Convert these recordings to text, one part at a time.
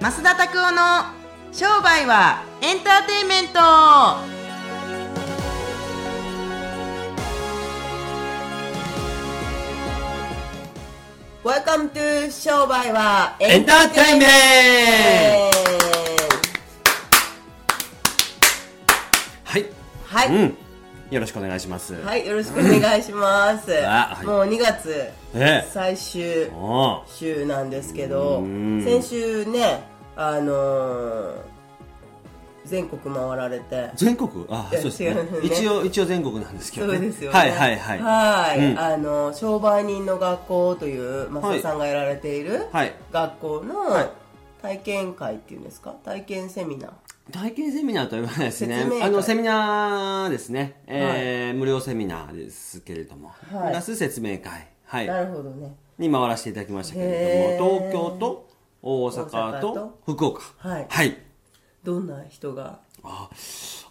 増田拓夫の商売はエンターテインメントワ e カムトゥ商売はエンターテインメンはい。はい、うん。よろしくお願いします。はい、よろしくお願いします。あはい。もう2月ええ。最終週なんですけどうん。先週ねあのー全国回られて。全国？あ、そうですね。ね。一応、一応全国なんですけどね。そうですよね。はいはいはい。はい。うん。あの商売人の学校という増田さんがやられているはい。学校のはい。体験会っていうんですか？体験セミナー体験セミナーとは言わないですねあの、セミナーですね。えー無料セミナーですけれども。はいプラス説明会。はい。なるほどねに回らせていただきましたけれへども、ー東京と大阪とと？福岡。はいはい。どんな人が？あ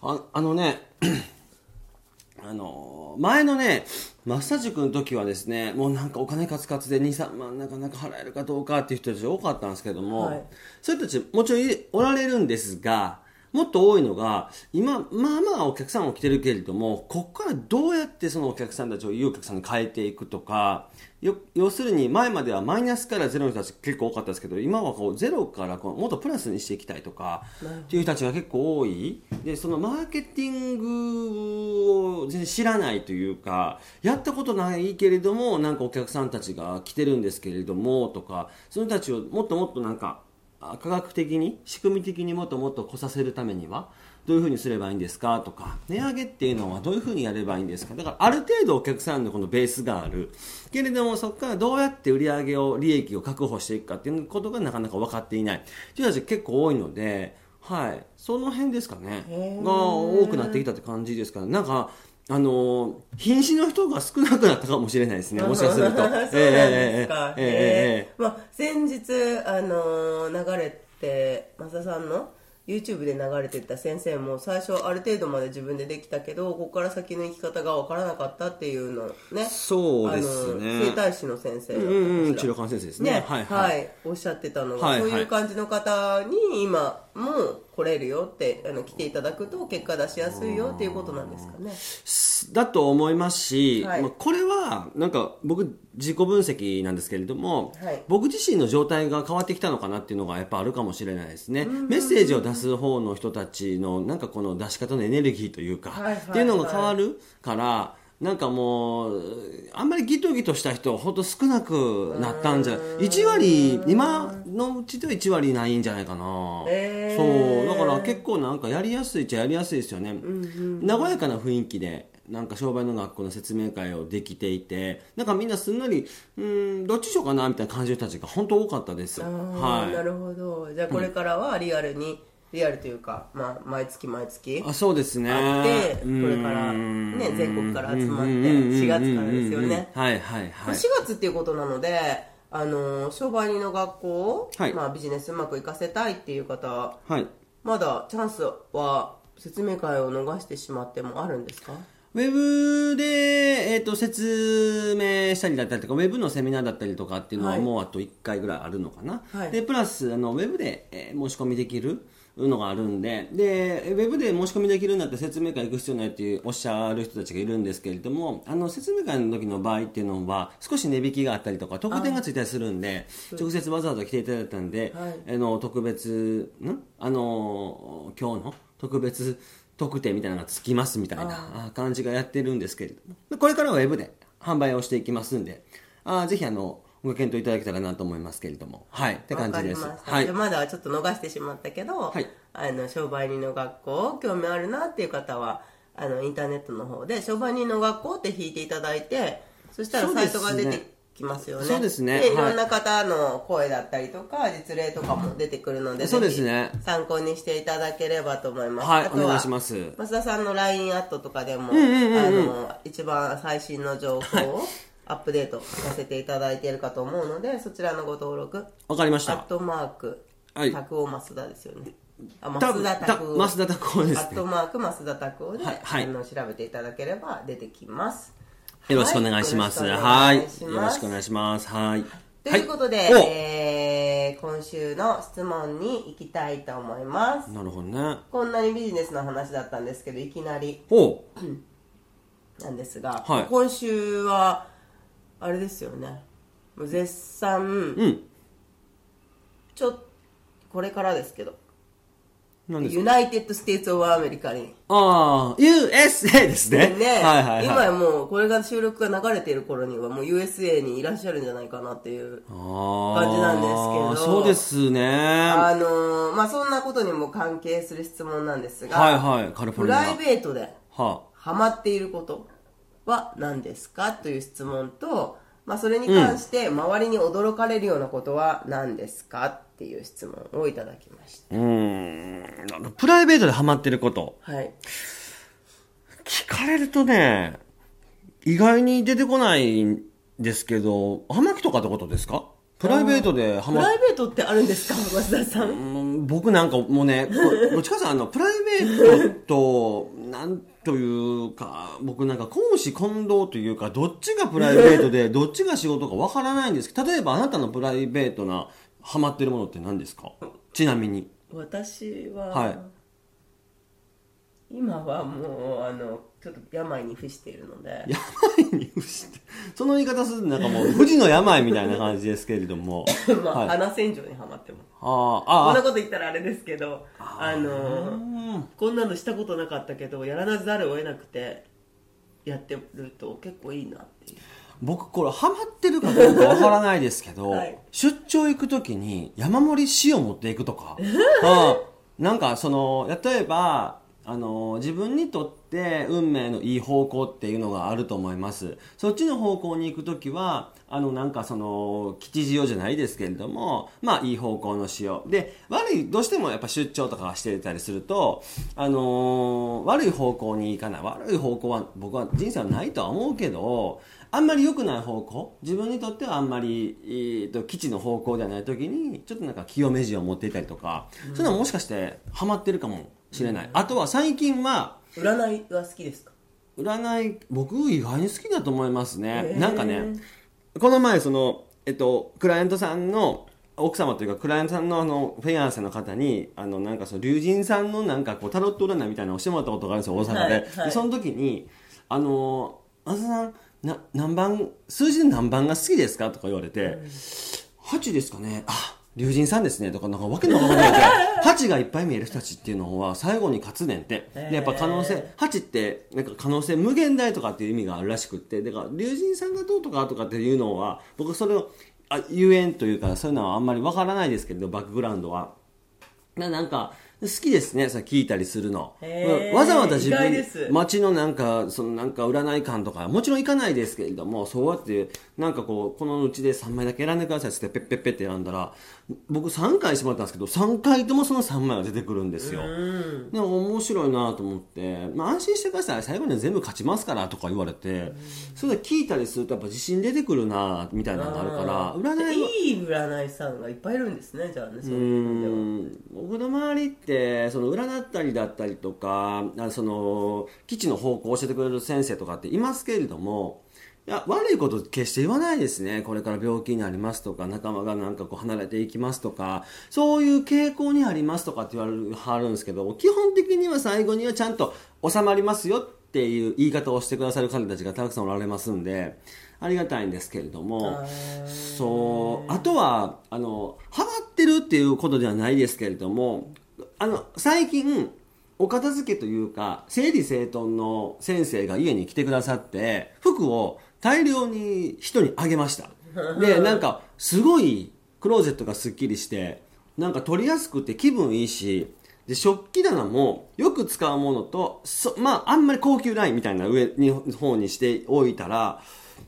ああのね あの前のねマッサージ君の時はですねもうなんかお金カツカツで23万なかなか払えるかどうかっていう人たち多かったんですけども、はいそういう人たちもちろんいおられるんですがもっと多いのが今まあまあお客さんも来てるけれどもここからどうやってそのお客さんたちをいいお客さんに変えていくとかよ要するに前まではマイナスからゼロの人たち結構多かったですけど今はこうゼロからこうもっとプラスにしていきたいとかっていう人たちが結構多い。でそのマーケティングを全然知らないというかやったことないけれどもなんかお客さんたちが来てるんですけれどもとかその人たちをもっともっとなんかあ科学的に仕組み的にもっともっと来させるためにはどういうふうにすればいいんですか？とか値上げっていうのはどういうふうにやればいいんですか？だからある程度お客さんのこのベースがある。けれどもそこからどうやって売り上げを利益を確保していくかっていうことがなかなか分かっていない。人たち結構多いのではい。その辺ですかね。が多くなってきたって感じですからなんかあの瀕死の人が少なくなったかもしれないですね、もしかすると。そうなんですか。えー、まあ、先日、あの流れて、増田さんの YouTube で流れてた先生も最初ある程度まで自分でできたけどここから先の生き方が分からなかったっていうのねそうですね。整体師の先生うん、うん、治療官先生ですね、ね、はい、はい。はい、おっしゃってたのが、はいはい、そういう感じの方に今も来れるよってあの来ていただくと結果出しやすいよっていうことなんですかね。だと思いますし、はい。まあ、これはなんか僕自己分析なんですけれども、はい。僕自身の状態が変わってきたのかなっていうのがやっぱあるかもしれないですね、メッセージを出す方の人たちのなんかこの出し方のエネルギーというか、はいはいはい。っていうのが変わるからなんかもうあんまりギトギトした人ほんと少なくなったんじゃ1割今のうちでは1割ないんじゃないかな、へー。そうだから結構なんかやりやすいっちゃやりやすいですよね、和やかな雰囲気でなんか商売の学校の説明会をできていてなんかみんなすんなりうんどっちしようかなみたいな感じの人たちが本当多かったですはい。なるほど。じゃあこれからはリアルに、リアルというか、まあ、毎月毎月あそうですね。あってこれからね全国から集まって4月からですよね。はいはいはい。4月っていうことなのであの商売人の学校を、はい。まあ、ビジネスうまくいかせたいっていう方はい。まだチャンスは説明会を逃してしまってもあるんですか？ウェブで、えー、と説明したりだったりとかウェブのセミナーだったりとかっていうのははい。もうあと1回ぐらいあるのかな、はい。でプラスあのウェブで、えー申し込みできるのがあるんででウェブで申し込みできるんだったら説明会行く必要ないっていうおっしゃる人たちがいるんですけれどもあの説明会の時の場合っていうのは少し値引きがあったりとか特典がついたりするんで直接わざわざ来ていただいたんで、はい。あの特別ん？あの今日の特別特典みたいなのがつきますみたいなあ感じがやってるんですけれども。これからはウェブで販売をしていきますんであぜひあのご検討いただけたらなと思いますけれども。はい。って感じです。はい。まだちょっと逃してしまったけど、はい。あの商売人の学校興味あるなっていう方はあのインターネットの方で商売人の学校って引いていただいてそしたらサイトが出てきますよね。そうですね。はい。いろんな方の声だったりとか実例とかも出てくるのでそうですね。参考にしていただければと思います、はい。お願いします。増田さんの LINE アットとかでも、んうんうんうん。あの一番最新の情報をアップデートさせていただいているかと思うのでそちらのご登録。わかりました。アットマーク、はい。拓夫増田ですよね。あ、た増田拓夫。た増田拓夫ですね。アットマーク増田拓夫で、はいはい。あの調べていただければ出てきます。よろしくお願いします。はいはい。よろしくお願いします。はい。ということで、はいお。えーえー今週の質問に行きたいと思います。なるほどね。こんなにビジネスの話だったんですけどいきなり。ほなんですが、はい。今週はあれですよね。もう絶賛、ううん。ちょっこれからですけど。何ですか？ United States of America に。ああ USA ですね。ね、はいはいはい。今やもうこれが収録が流れている頃にはもう USA にいらっしゃるんじゃないかなっていう感感じなんですけど。そうですね。あのーまあそんなことにも関係する質問なんですが、はいはい。カリフォルニア。プライベートではハマっていることは何ですか？という質問と、まあ、それに関して周りに驚かれるようなことは何ですか？っていう質問をいただきましあうーん。プライベートでハマってること。たはい。聞かれるとね意外に出てこないんですけどハマキとかってことですか？プライベートでハマっプライベートってあるんですか？増田さん。うん僕なんかもうね、こどっちかというとあの、プライベートと、なんというか、僕なんか公私混同というか、どっちがプライベートで、どっちが仕事かわからないんですけど、例えばあなたのプライベートな、ハマってるものって何ですか？ちなみに。私は、はい今はもうあのちょっと病に伏しているので病に伏して。その言い方するとなんかもう、富士の病みたいな感じですけれども。まあ、はい。あ花洗浄にはまってますあ、こああ、んなこと言ったらあれですけどあのうんこんなのしたことなかったけどやらざるを得なくてやってると結構いいなっていう。僕これハマってるかどうかわからないですけど、はい。出張行く時に山盛り塩持っていくとか、うん、なんかその例えばあの自分にとって運命のいい方向っていうのがあると思います。そっちの方向に行く時はあのなんかその吉祥じゃないですけれどもまあいい方向の塩で悪いどうしてもやっぱ出張とかしてたりするとあの悪い方向に行かない。悪い方向は僕は人生はないとは思うけどあんまり良くない方向自分にとってはあんまり、えー、と基地の方向ではない時にちょっとなんか清め字を持っていたりとか、そういうのはもしかしてハマってるかもしれない、あとは最近は占いは好きですか？占い僕意外に好きだと思いますね、へー。なんかねこの前その、えっと、クライアントさんの奥様というかクライアントさんのあのフェアンセの方にあのなんかその龍神さんのなんかこうタロット占いみたいなのをしてもらったことがあるんですよ大阪で,、はいはい。でその時に「あのあずさんな何番数字で何番が好きですか?」とか言われて「8ですかね。あ龍神さんですね」とかなんかわけのわからないで8 がいっぱい見える人たちっていうのは最後に勝つねんって。でやっぱ可能性8ってなんか可能性無限大とかっていう意味があるらしくって。だから龍神さんがどうとかとかっていうのは僕それをあ言えんというかそういうのはあんまりわからないですけれどバックグラウンドは。ななんか好きですねそれ聞いたりするの、わざわざ自分街のなんかそのなんか占い館とかもちろん行かないですけれどもそうやってなんかこうこのうちで3枚だけ選んでくださいってペッペッペッって選んだら僕3回してもらったんですけど3回ともその3枚が出てくるんですよ。でも面白いなと思って、まあ、安心してください。最後には全部勝ちますからとか言われてそれで聞いたりするとやっぱ自信出てくるなみたいなのがあるから占いはいい占い師さんがいっぱいいるんですねじゃあねそうういう僕の周りってその占ったりだったりとかあその基地の方向を教えてくれる先生とかっていますけれどもいや悪いこと決して言わないですね。これから病気になりますとか仲間がなんかこう離れていきますとかそういう傾向にありますとかって言われるはるんですけど基本的には最後にはちゃんと収まりますよっていう言い方をしてくださる方たちがたくさんおられますんでありがたいんですけれどもそうあとはあのハマってるっていうことではないですけれどもあの最近お片付けというか整理整頓の先生が家に来てくださって服を大量に人にあげました。でなんかすごいクローゼットがすっきりしてなんか取りやすくて気分いいしで食器棚もよく使うものとそまああんまり高級ラインみたいな上に方にしておいたら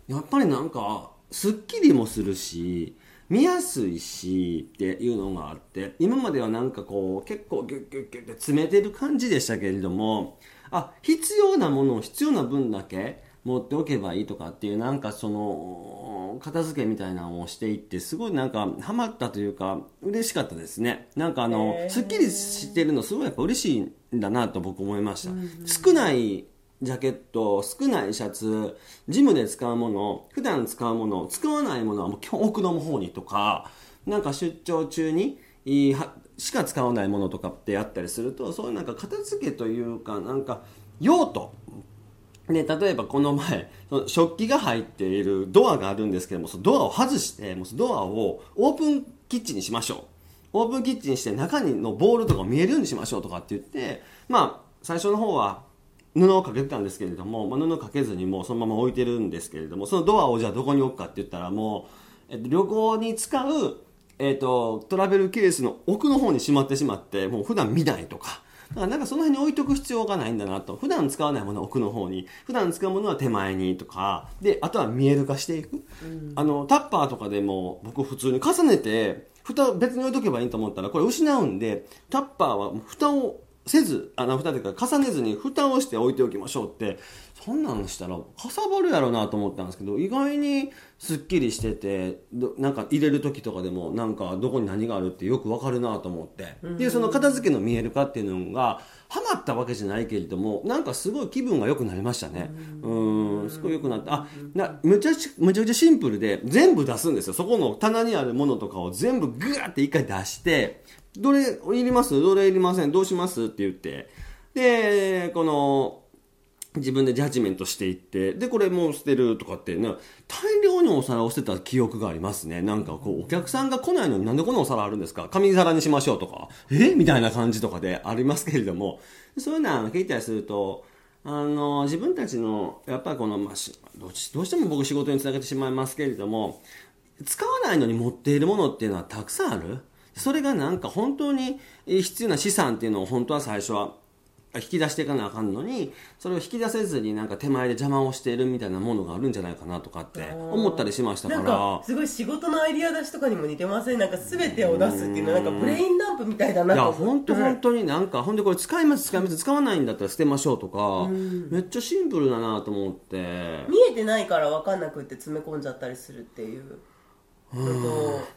やっぱりなんかすっきりもするし見やすいしっていうのがあって今まではなんかこう結構ギュッギュッギュッって詰めてる感じでしたけれどもあ必要なものを必要な分だけ持っておけばいいとかっていうなんかその片付けみたいなのをしていってすごいなんかハマったというか嬉しかったですね。なんかあのすっきりしてるのすごいやっぱ嬉しいんだなと僕思いました。少ないジャケット、少ないシャツ、ジムで使うもの、普段使うもの、使わないものはもう奥の方にとか、なんか出張中に、いいはしか使わないものとかってあったりすると、そういうなんか片付けというか、なんか用途、で例えばこの前その食器が入っているドアがあるんですけどもそのドアを外してもうドアをオープンキッチンにしましょう。オープンキッチンにして中にのボールとか見えるようにしましょうとかって言ってまあ最初の方は布をかけてたんですけれども、まあ、布かけずにもうそのまま置いてるんですけれどもそのドアをじゃあどこに置くかって言ったらもう、えっと、旅行に使う、えっと、トラベルケースの奥の方にしまってしまってもう普段見ないとかだからなんかその辺に置いとく必要がないんだなと。普段使わないものは奥の方に、普段使うものは手前にとか、で、あとは見える化していく。あの、タッパーとかでも僕普通に重ねて、蓋別に置いとけばいいと思ったらこれ失うんで、タッパーは蓋をせず、あの、蓋というか重ねずに蓋をして置いておきましょうって、そんなんしたらかさばるやろうなと思ったんですけど、意外にすっきりしてて、どなんか入れる時とかでもなんかどこに何があるってよくわかるなと思って。で、その片付けの見える化っていうのが、ハマったわけじゃないけれども、なんかすごい気分が良くなりましたね。うん、すごい良くなった。あ、な、むちゃくちゃ、むちゃくちゃシンプルで、全部出すんですよ。そこの棚にあるものとかを全部グワーって一回出して、どれいります？どれいりません？どうします？って言って。で、この、自分でジャッジメントしていって、で、これもう捨てるとかってね、大量にお皿を捨てた記憶がありますね。なんかこう、お客さんが来ないのになんでこのお皿あるんですか？紙皿にしましょうとか、え？みたいな感じとかでありますけれども、そういうのは聞いたりすると、あの、自分たちの、やっぱりこの、まあ、しどうしどうしても僕仕事につなげてしまいますけれども、使わないのに持っているものっていうのはたくさんある？それがなんか本当に必要な資産っていうのを本当は最初は引き出していかなあかんのにそれを引き出せずになんか手前で邪魔をしているみたいなものがあるんじゃないかなとかって思ったりしましたから。かすごい仕事のアイディア出しとかにも似てません？なんか全てを出すっていうのはなんかブレインランプみたいだないや本当本当になんかほんでこれ使います使います使わないんだったら捨てましょうとかめっちゃシンプルだなと思って。見えてないから分かんなくって詰め込んじゃったりするっていう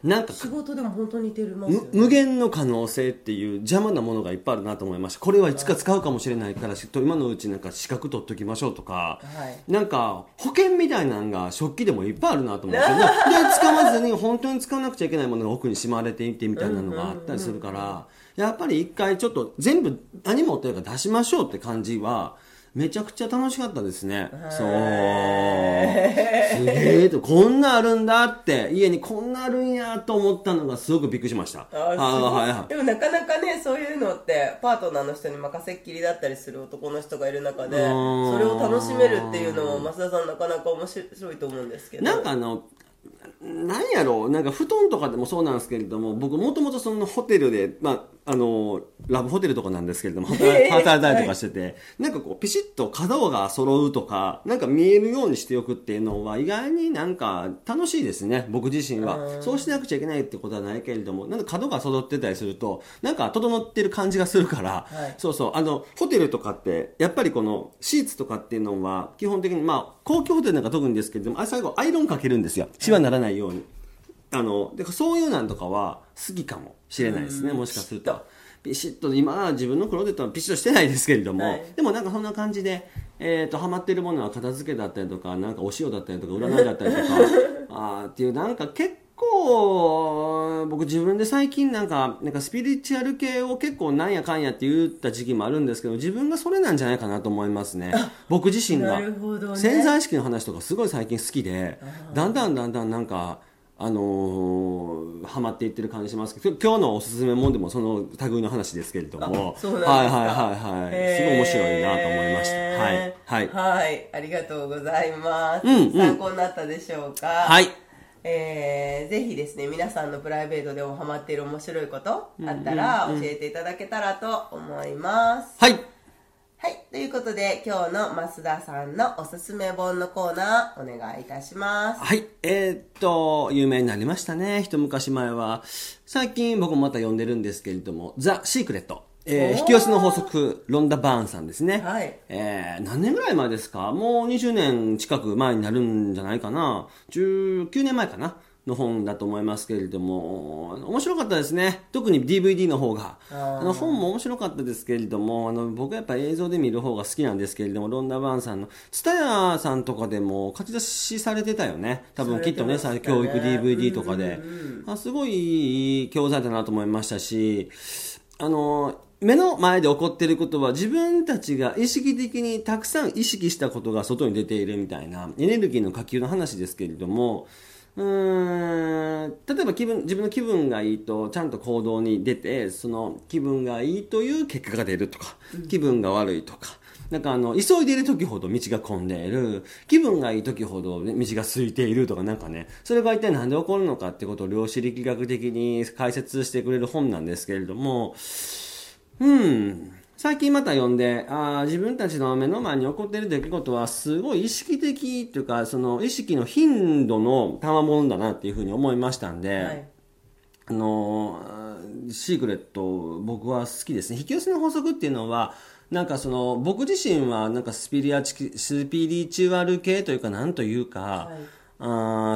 なんか仕事でも本当に似てますよむね無限の可能性っていう邪魔なものがいっぱいあるなと思いました。これはいつか使うかもしれないからし今のうちなんか資格取っときましょうとか、はい。なんか保険みたいなのが食器でもいっぱいあるなと思ってでで使わずに本当に使わなくちゃいけないものが奥にしまわれていてみたいなのがあったりするからやっぱり一回ちょっと全部何持ってるか出しましょうって感じはめちゃくちゃ楽しかったですね。そう。すげえと、こんなあるんだって、家にこんなあるんやと思ったのがすごくびっくりしました。あはいはい。でもなかなかねそういうのってパートナーの人に任せっきりだったりする男の人がいる中でんそれを楽しめるっていうのも増田さんなかなか面白いと思うんですけどなんかあの、なんやろう、なんか布団とかでもそうなんですけれども、僕もともとそのホテルで、まあ、あの、ラブホテルとかなんですけれども、働いたりとかしてて、なんかこう、ピシッと角が揃うとか、なんか見えるようにしておくっていうのは、意外になんか楽しいですね、僕自身は。そうしなくちゃいけないってことはないけれども、なんか角が揃ってたりすると、なんか整ってる感じがするから、はいそうそう、あの、ホテルとかって、やっぱりこのシーツとかっていうのは、基本的に、まあ、公共ホテルなんか特にですけれども、あれ最後アイロンかけるんですよ。シワにならないように。あの、でそういうなんとかは好きかもしれないですね、もしかすると。ビシッと、今は自分のクローゼットはピシッとしてないですけれども、はいでもなんかそんな感じで、えっ、と、ハマってるものは片付けだったりとか、なんかお塩だったりとか、占いだったりとか、あーっていう、なんか結構、僕自分で最近なんか、なんかスピリチュアル系を結構なんやかんやって言った時期もあるんですけど、自分がそれなんじゃないかなと思いますね。僕自身が。潜在意識の話とかすごい最近好きで、だんだんだんだんなんか、あのーハマっていってる感じしますけど、今日のおすすめもんでもその類の話ですけれども、はいはいはいはい。すごい面白いなと思いました。はい。はい。はい、ありがとうございます、うんうん参考になったでしょうか？はい。えーぜひですね皆さんのプライベートでもハマっている面白いことあったら教えていただけたらと思います、はい。はいということで今日の増田さんのおすすめ本のコーナーお願いいたしますはい。えーっと、有名になりましたね。一昔前は。最近僕もまた読んでるんですけれども、ザ・シークレット。えー引き寄せの法則、ロンダ・バーンさんですね。はいえー何年ぐらい前ですか？もう20年近く前になるんじゃないかな。19年前かな。の本だと思いますけれども、面白かったですね。特に DVD の方が。あの本も面白かったですけれども、あの僕はやっぱり映像で見る方が好きなんですけれども、ロンダ・バーンさんの、ツタヤさんとかでも書き出しされてたよね。多分きっとね、されてま教育 DVD とかで。あすごいいい教材だなと思いましたし、あの、目の前で起こっていることは自分たちが意識的にたくさん意識したことが外に出ているみたいなエネルギーの波及の話ですけれども、うーん例えば気分自分の気分がいいとちゃんと行動に出てその気分がいいという結果が出るとか、気分が悪いとかなんかあの急いでいる時ほど道が混んでいる気分がいい時ほど、ね、道が空いているとかなんかねそれが一体何で起こるのかってことを量子力学的に解説してくれる本なんですけれどもうん。最近また読んで、あー自分たちの目の前に起こっている出来事はすごい意識的というか、その意識の頻度の賜物だなっていうふうに思いましたんで、はい。あのーシークレット僕は好きですね。引き寄せの法則っていうのはなんかその僕自身はなんかスピリアチスピリチュアル系というかなんというか、あ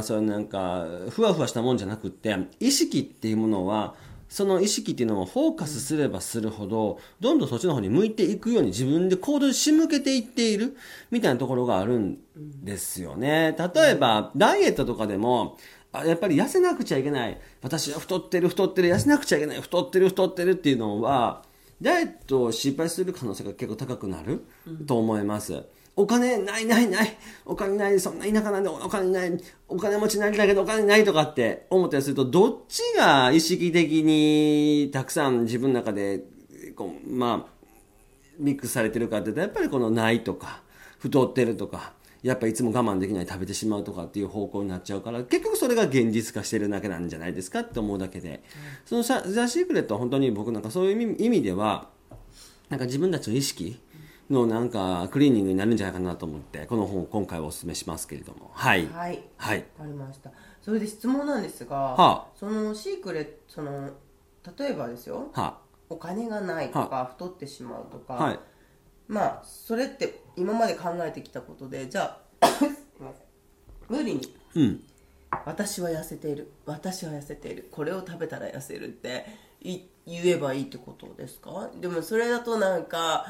ーそういうなんかふわふわしたもんじゃなくって意識っていうものはその意識っていうのをフォーカスすればするほど、どんどんそっちの方に向いていくように自分で行動に仕向けていっているみたいなところがあるんですよね。例えば、ダイエットとかでも、やっぱり痩せなくちゃいけない。私は太ってる、太ってる、痩せなくちゃいけない、太ってる、太ってるっていうのは、ダイエットを失敗する可能性が結構高くなると思います。お金ないないない。お金ないそんな田舎なんでお金ないお金持ちになりたいけどお金ないとかって思ったりするとどっちが意識的にたくさん自分の中でこうまあミックスされてるかってやっぱりこのないとか太ってるとかやっぱいつも我慢できない食べてしまうとかっていう方向になっちゃうから結局それが現実化してるだけなんじゃないですかって思うだけで、そのザ・ザシークレットは本当に僕なんかそういう意味意味ではなんか自分たちの意識のなんかクリーニングになるんじゃないかなと思ってこの本を今回はお勧めしますけれども。はい。はい。はい。わかりました。それで質問なんですが、はあ。そのシークレットその例えばですよ。はお金がないとか太ってしまうとか、はい。まあそれって今まで考えてきたことでじゃあ 無理に。うん。私は痩せている。私は痩せている。これを食べたら痩せるってい言えばいいってことですか？でもそれだとなんか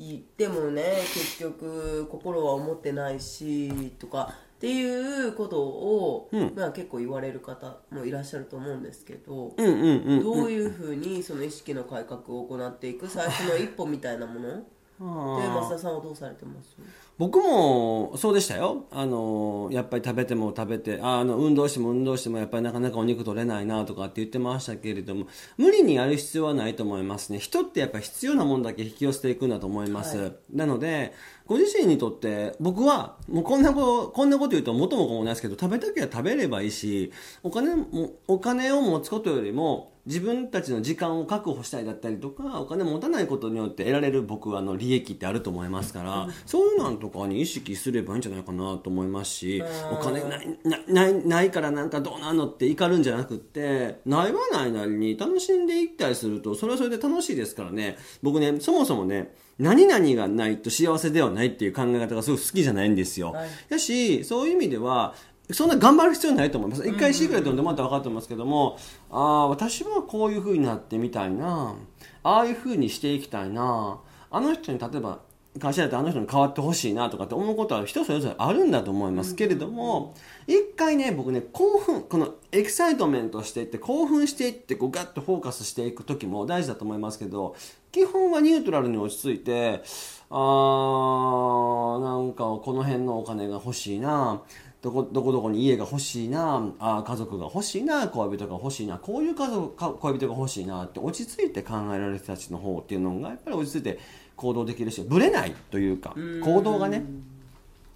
言ってもね結局心は思ってないしとかっていうことを、うん。まあ、結構言われる方もいらっしゃると思うんですけど、うんうんうん。どういうふうにその意識の改革を行っていく最初の一歩みたいなもので増田さんはどうされてます？僕もそうでしたよ。あのやっぱり食べても食べてああの運動しても運動してもやっぱりなかなかお肉取れないなとかって言ってましたけれども無理にやる必要はないと思いますね。人ってやっぱり必要なもんだけ引き寄せていくんだと思います、はい。なのでご自身にとって僕はもうこんなことこんなこと言うと元も子もないですけど食べたきゃ食べればいいしお金もお金を持つことよりも自分たちの時間を確保したいだったりとかお金持たないことによって得られる僕はあの利益ってあると思いますから、そういうのとかに意識すればいいんじゃないかなと思いますしお金ないなないないからなんかどうなんのって怒るんじゃなくってないはないなりに楽しんでいったりするとそれはそれで楽しいですからね。僕ねそもそもね何々がないと幸せではないっていう考え方がすごく好きじゃないんですよ。はいだしそういう意味ではそんな頑張る必要ないと思います。一回シークレットでもらったら分かってますけども、ああ、私はこういう風になってみたいな、ああいう風にしていきたいな、あの人に例えば、会社だとあの人に変わってほしいなとかって思うことは人それぞれあるんだと思いますけれども、一回ね、僕ね、興奮、この excitement していって、興奮していって、こうガッとフォーカスしていく時も大事だと思いますけど、基本はニュートラルに落ち着いて、あー、なんかこの辺のお金が欲しいな、どこどこどこに家が欲しいなあ家族が欲しいな恋人が欲しいなこういう家族恋人が欲しいなって落ち着いて考えられる人たちの方っていうのがやっぱり落ち着いて行動できるしぶれないというか行動がね。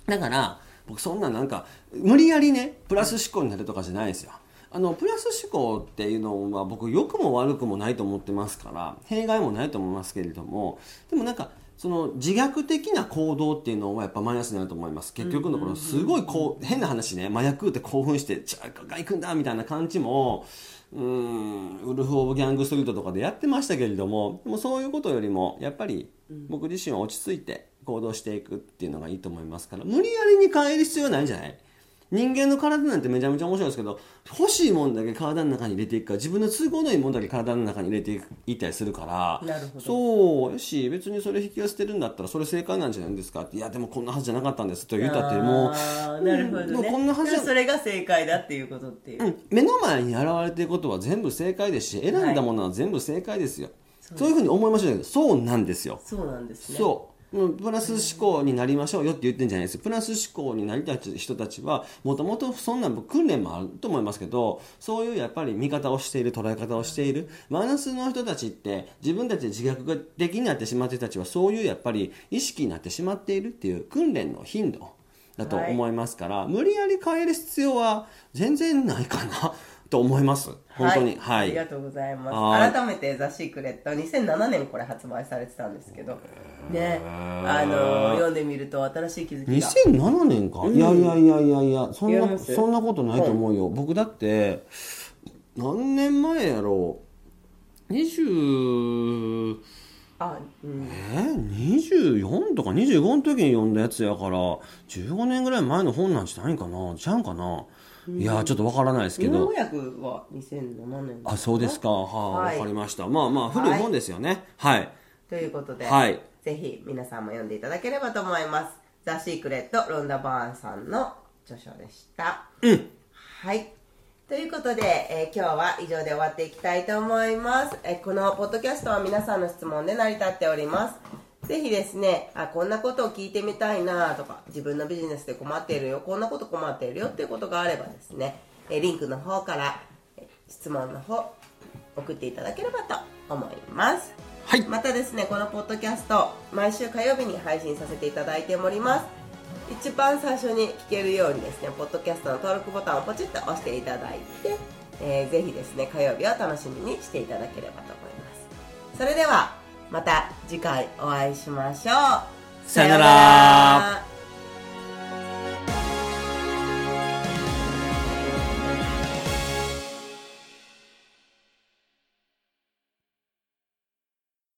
だから僕そんななんか無理やりねプラス思考になるとかじゃないですよ。あのプラス思考っていうのは僕良くも悪くもないと思ってますから弊害もないと思いますけれどもでもなんかその自虐的な行動っていうのはやっぱマイナスになると思います。結局のところすごいこう変な話ね麻薬って興奮して「じゃあが行くんだ」みたいな感じもうーん。ウルフ・オブ・ギャング・ストリートとかでやってましたけれどもでもそういうことよりもやっぱり僕自身は落ち着いて行動していくっていうのがいいと思いますから無理やりに変える必要はないんじゃない？人間の体なんてめちゃめちゃ面白いですけど欲しいもんだけ体の中に入れていくから自分の都合のいいもんだけ体の中に入れていったりするからそうよし別にそれ引き寄せてるんだったらそれ正解なんじゃないですか？っていやでもこんなはずじゃなかったんですと言ったってもうなるほどね、もうこんなはずじゃそれが正解だっていうことっていう、うん目の前に現れていることは全部正解ですし選んだものは全部正解ですよ、そういうふうに思いましたけどそうなんですよ。そうなんですね。そううんプラス思考になりましょうよって言ってんじゃないです。プラス思考になりたい人たちはもともとそんな訓練もあると思いますけどそういうやっぱり見方をしている捉え方をしている。マイナスの人たちって自分たちで自覚的になってしまっている人たちはそういうやっぱり意識になってしまっているっていう訓練の頻度だと思いますから、無理やり変える必要は全然ないかな と思います。本当に。はい、ありがとうございはい。ます改めて「ザ・シークレット」2007年これ発売されてたんですけどね。あの読んでみると新しい気づきが。2007年か、いやいやいやいやいやそんなそんなことないと思うよ、僕だって何年前やろう？20あうん。え？24とか？25の時に読んだやつやから15年ぐらい前の本なんじゃないかな？ちゃうんかな、いやちょっとわからないですけ日ど本訳は2007年。あそうですか。はあ、はい。わかりました。まあまあ古い。本ですよね。はい、ということで、はいぜひ皆さんも読んでいただければと思います「ザ・シークレット」ロンダ・バーンさんの著書でした。うん。はい。ということで、えー今日は以上で終わっていきたいと思います、えーこのポッドキャストは皆さんの質問で成り立っております。ぜひですねあこんなことを聞いてみたいなとか自分のビジネスで困っているよこんなこと困っているよっていうことがあればですね、えーリンクの方から、えー質問の方送っていただければと思いますはい。またですねこのポッドキャスト毎週火曜日に配信させていただいております。一番最初に聞けるようにですねポッドキャストの登録ボタンをポチッと押していただいて、えーぜひですね火曜日を楽しみにしていただければと思います。それではまた次回お会いしましょう。さよなら